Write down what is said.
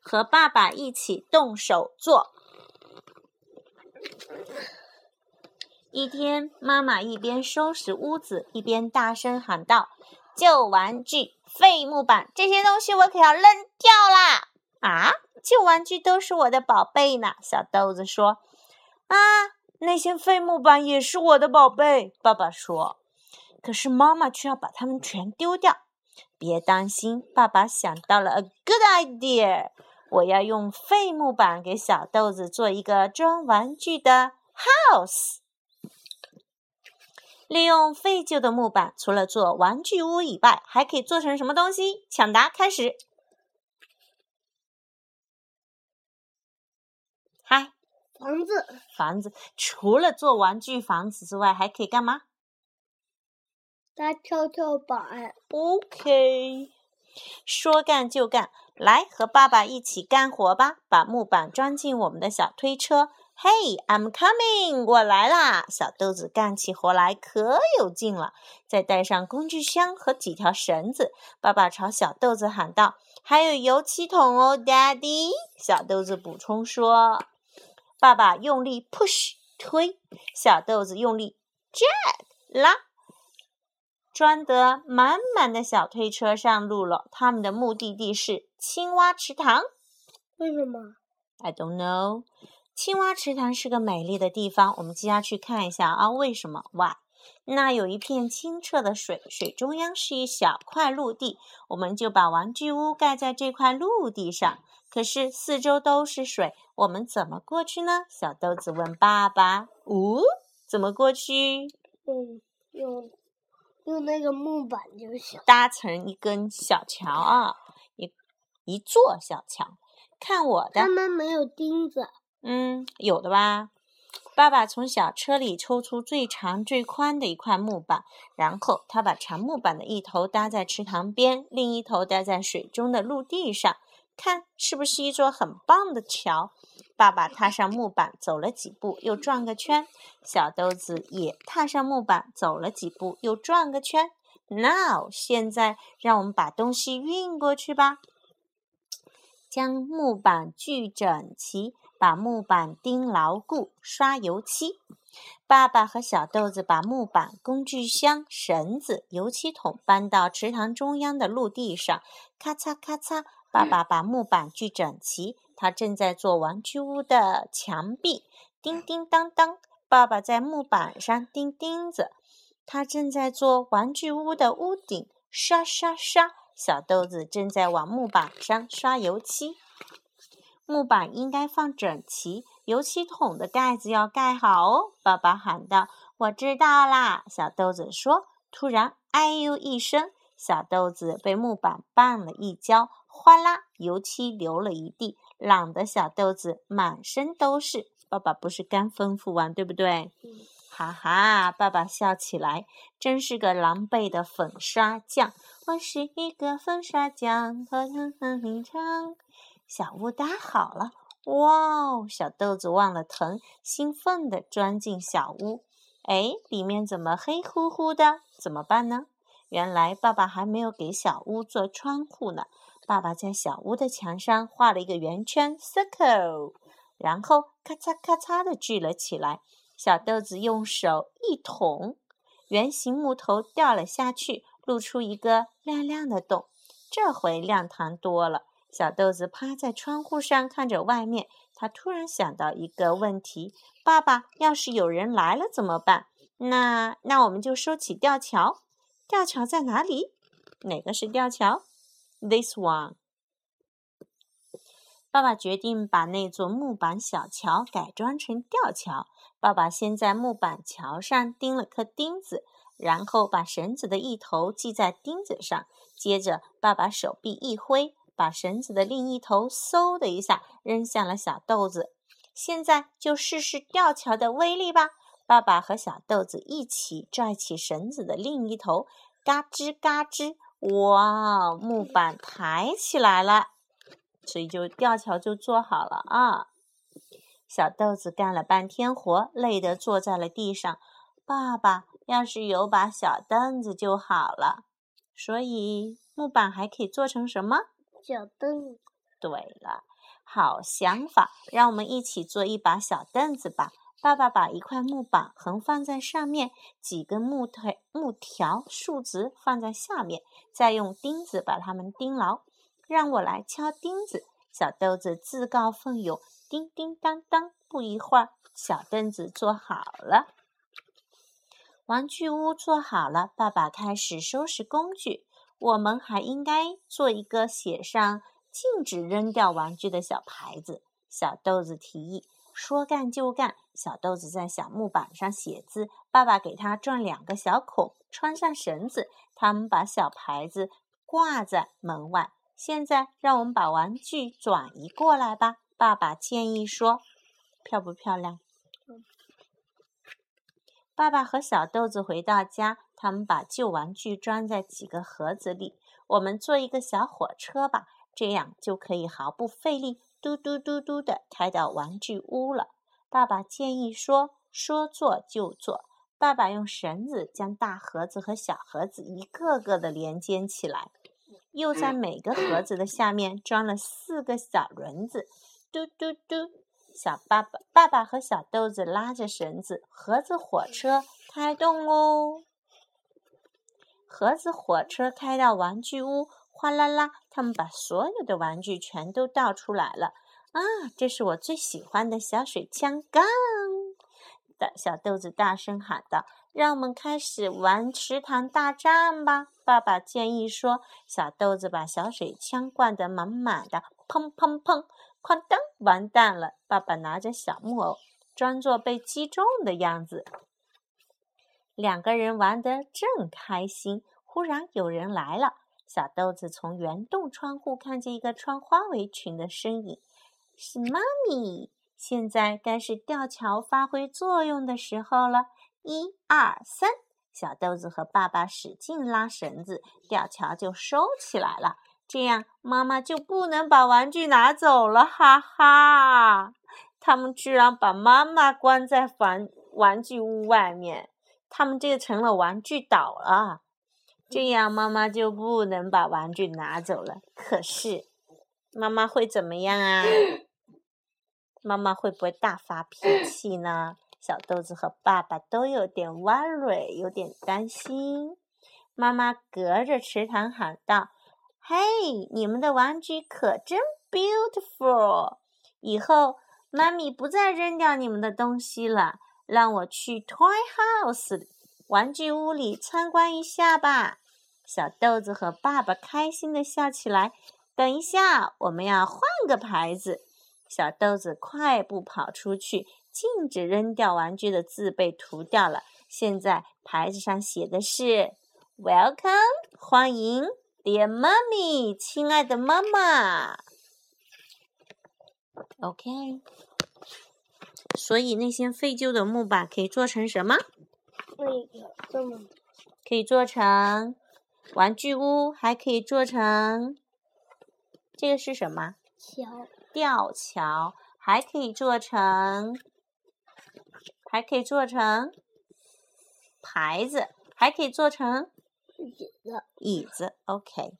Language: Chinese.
和爸爸一起动手做。一天，妈妈一边收拾屋子，一边大声喊道：“旧玩具、废木板，这些东西我可要扔掉啦！”啊，旧玩具都是我的宝贝呢。小豆子说：“啊，那些废木板也是我的宝贝。”爸爸说：“可是妈妈却要把它们全丢掉。”别担心，爸爸想到了 a good idea。我要用废木板给小豆子做一个装玩具的 house。利用废旧的木板，除了做玩具屋以外，还可以做成什么东西？抢答开始。嗨，房子。房子除了做玩具房子之外，还可以干嘛？搭跷跷板。OK，说干就干，来和爸爸一起干活吧！把木板装进我们的小推车。Hey, I'm coming！我来啦！小豆子干起活来可有劲了。再带上工具箱和几条绳子，爸爸朝小豆子喊道：“还有油漆桶哦，Daddy！” 小豆子补充说：“爸爸用力 push 推，小豆子用力 jack 拉，装得满满的小推车上路了。他们的目的地是青蛙池塘。为什么？I don't know。”青蛙池塘是个美丽的地方，我们接下去看一下啊，为什么？Why？那有一片清澈的水，水中央是一小块陆地，我们就把玩具屋盖在这块陆地上。可是四周都是水，我们怎么过去呢？小豆子问爸爸：“哦，怎么过去？”用用用那个木板就行，搭成一根小桥啊，一一座小桥。看我的，他们没有钉子。嗯，有的吧。爸爸从小车里抽出最长最宽的一块木板，然后他把长木板的一头搭在池塘边，另一头搭在水中的陆地上。看，是不是一座很棒的桥？爸爸踏上木板，走了几步，又转个圈。小豆子也踏上木板，走了几步，又转个圈。Now，现在让我们把东西运过去吧。将木板锯整齐。把木板钉牢固，刷油漆。爸爸和小豆子把木板、工具箱、绳子、油漆桶搬到池塘中央的陆地上。咔嚓咔嚓，爸爸把木板锯整齐。他正在做玩具屋的墙壁。叮叮当当，爸爸在木板上钉钉子。他正在做玩具屋的屋顶。刷刷刷，小豆子正在往木板上刷油漆。木板应该放整齐，油漆桶的盖子要盖好哦。爸爸喊道：“我知道啦。”小豆子说。突然，哎呦一声，小豆子被木板绊了一跤，哗啦，油漆流了一地，朗的小豆子满身都是。爸爸不是刚吩咐完，对不对？哈哈，爸爸笑起来，真是个狼狈的粉刷匠。我是一个粉刷匠，哼哼哼唱。小屋搭好了，哇哦！小豆子忘了疼，兴奋地钻进小屋。哎，里面怎么黑乎乎的？怎么办呢？原来爸爸还没有给小屋做窗户呢。爸爸在小屋的墙上画了一个圆圈 （circle），然后咔嚓咔嚓地锯了起来。小豆子用手一捅，圆形木头掉了下去，露出一个亮亮的洞。这回亮堂多了。小豆子趴在窗户上看着外面，他突然想到一个问题：爸爸，要是有人来了怎么办？那那我们就收起吊桥。吊桥在哪里？哪个是吊桥？This one。爸爸决定把那座木板小桥改装成吊桥。爸爸先在木板桥上钉了颗钉子，然后把绳子的一头系在钉子上。接着，爸爸手臂一挥。把绳子的另一头嗖的一下扔向了小豆子。现在就试试吊桥的威力吧！爸爸和小豆子一起拽起绳子的另一头，嘎吱嘎吱，哇，木板抬起来了，所以就吊桥就做好了啊！小豆子干了半天活，累得坐在了地上。爸爸要是有把小凳子就好了。所以木板还可以做成什么？小凳子，对了，好想法，让我们一起做一把小凳子吧。爸爸把一块木板横放在上面，几根木腿、木条、树枝放在下面，再用钉子把它们钉牢。让我来敲钉子。小豆子自告奋勇，叮叮当当。不一会儿，小凳子做好了，玩具屋做好了。爸爸开始收拾工具。我们还应该做一个写上“禁止扔掉玩具”的小牌子。小豆子提议。说干就干，小豆子在小木板上写字。爸爸给他钻两个小孔，穿上绳子。他们把小牌子挂在门外。现在，让我们把玩具转移过来吧。爸爸建议说：“漂不漂亮？”爸爸和小豆子回到家，他们把旧玩具装在几个盒子里。我们做一个小火车吧，这样就可以毫不费力。嘟嘟嘟嘟的开到玩具屋了。爸爸建议说：“说做就做。”爸爸用绳子将大盒子和小盒子一个个的连接起来，又在每个盒子的下面装了四个小轮子。嘟嘟嘟，小爸爸、爸爸和小豆子拉着绳子，盒子火车开动喽！盒子火车开到玩具屋。哗啦啦！他们把所有的玩具全都倒出来了。啊，这是我最喜欢的小水枪杠！的小豆子大声喊道：“让我们开始玩池塘大战吧！”爸爸建议说。小豆子把小水枪灌得满满的，砰砰砰！哐当！完蛋了！爸爸拿着小木偶，装作被击中的样子。两个人玩得正开心，忽然有人来了。小豆子从圆洞窗户看见一个穿花围裙的身影，是妈咪。现在该是吊桥发挥作用的时候了。一二三，小豆子和爸爸使劲拉绳子，吊桥就收起来了。这样妈妈就不能把玩具拿走了，哈哈！他们居然把妈妈关在房玩具屋外面，他们这个成了玩具岛了。这样妈妈就不能把玩具拿走了。可是，妈妈会怎么样啊？妈妈会不会大发脾气呢？小豆子和爸爸都有点 worry，有点担心。妈妈隔着池塘喊道：“嘿，你们的玩具可真 beautiful！以后妈咪不再扔掉你们的东西了，让我去 toy house 玩具屋里参观一下吧。”小豆子和爸爸开心的笑起来。等一下，我们要换个牌子。小豆子快步跑出去，禁止扔掉玩具的字被涂掉了。现在牌子上写的是 “Welcome”，欢迎，Dear Mommy，亲爱的妈妈。OK。所以那些废旧的木板可以做成什么？可以做成。玩具屋还可以做成，这个是什么？桥。吊桥还可以做成，还可以做成牌子，还可以做成椅子。椅子，OK。